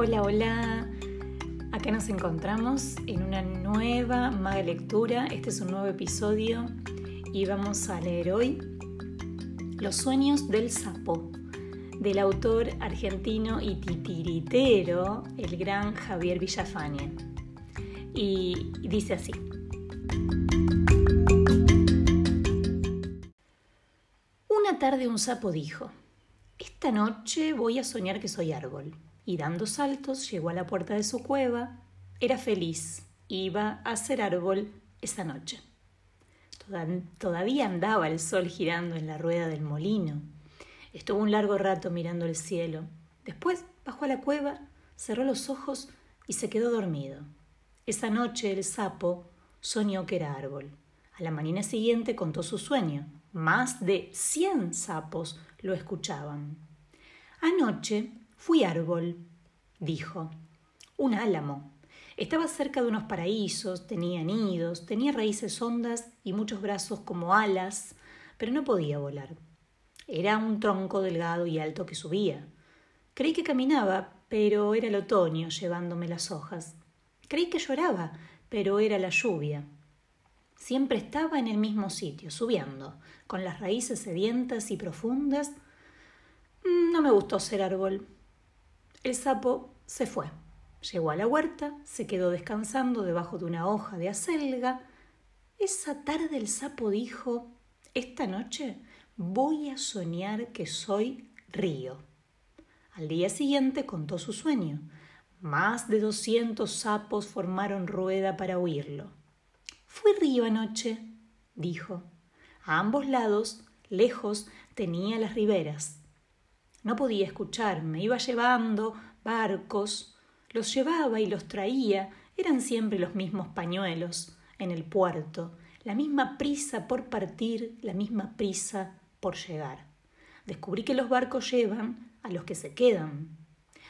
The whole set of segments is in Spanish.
Hola, hola. Acá nos encontramos en una nueva maga lectura. Este es un nuevo episodio y vamos a leer hoy Los sueños del sapo, del autor argentino y titiritero, el gran Javier Villafañe. Y dice así. Una tarde un sapo dijo, esta noche voy a soñar que soy árbol. Y dando saltos llegó a la puerta de su cueva. Era feliz. Iba a ser árbol esa noche. Todavía andaba el sol girando en la rueda del molino. Estuvo un largo rato mirando el cielo. Después bajó a la cueva, cerró los ojos y se quedó dormido. Esa noche el sapo soñó que era árbol. A la mañana siguiente contó su sueño. Más de cien sapos lo escuchaban. Anoche fui árbol, dijo. Un álamo. Estaba cerca de unos paraísos, tenía nidos, tenía raíces hondas y muchos brazos como alas, pero no podía volar. Era un tronco delgado y alto que subía. Creí que caminaba, pero era el otoño llevándome las hojas. Creí que lloraba, pero era la lluvia. Siempre estaba en el mismo sitio, subiendo, con las raíces sedientas y profundas. Mm, no me gustó ser árbol. El sapo se fue. Llegó a la huerta, se quedó descansando debajo de una hoja de acelga. Esa tarde el sapo dijo Esta noche voy a soñar que soy río. Al día siguiente contó su sueño. Más de doscientos sapos formaron rueda para oírlo. Fui río anoche, dijo. A ambos lados, lejos, tenía las riberas. No podía escuchar, me iba llevando barcos, los llevaba y los traía, eran siempre los mismos pañuelos en el puerto, la misma prisa por partir, la misma prisa por llegar. Descubrí que los barcos llevan a los que se quedan.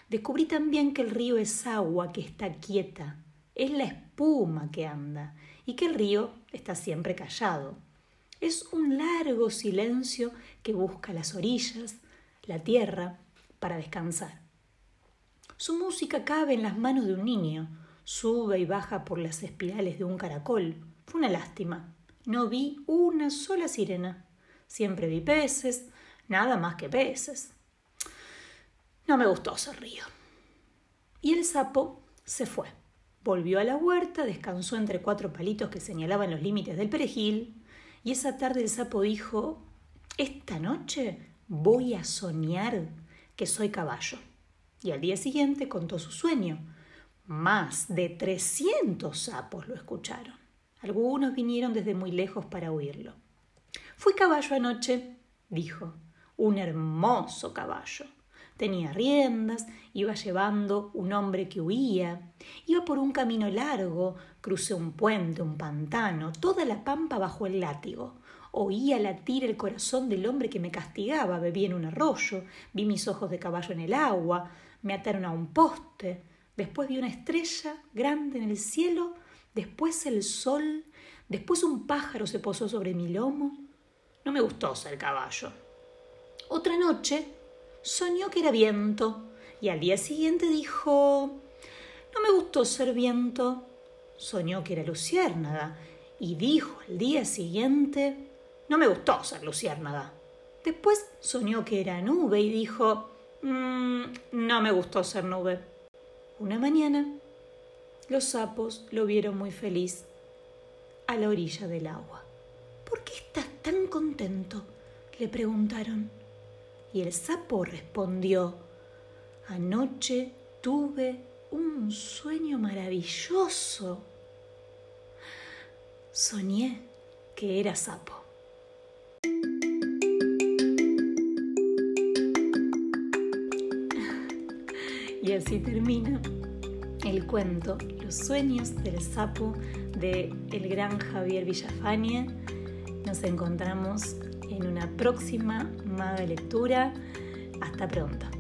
Descubrí también que el río es agua que está quieta, es la espuma que anda, y que el río está siempre callado. Es un largo silencio que busca las orillas, la tierra, para descansar. Su música cabe en las manos de un niño, sube y baja por las espirales de un caracol. Fue una lástima. No vi una sola sirena. Siempre vi peces, nada más que peces. No me gustó ese río. Y el sapo se fue. Volvió a la huerta, descansó entre cuatro palitos que señalaban los límites del perejil, y esa tarde el sapo dijo Esta noche voy a soñar que soy caballo. Y al día siguiente contó su sueño. Más de trescientos sapos lo escucharon. Algunos vinieron desde muy lejos para oírlo. Fui caballo anoche, dijo. Un hermoso caballo. Tenía riendas, iba llevando un hombre que huía, iba por un camino largo, crucé un puente, un pantano, toda la pampa bajo el látigo. Oía latir el corazón del hombre que me castigaba, bebí en un arroyo, vi mis ojos de caballo en el agua, me ataron a un poste, después vi una estrella grande en el cielo, después el sol, después un pájaro se posó sobre mi lomo. No me gustó ser caballo. Otra noche soñó que era viento y al día siguiente dijo No me gustó ser viento. Soñó que era luciérnaga y dijo al día siguiente No me gustó ser luciérnaga. Después soñó que era nube y dijo mm, No me gustó ser nube. Una mañana los sapos lo vieron muy feliz a la orilla del agua. ¿Por qué estás tan contento? le preguntaron. Y el sapo respondió, anoche tuve un sueño maravilloso. Soñé que era sapo. Y así termina el cuento Los sueños del sapo de el gran Javier Villafañe. Nos encontramos en una próxima maga lectura. Hasta pronto.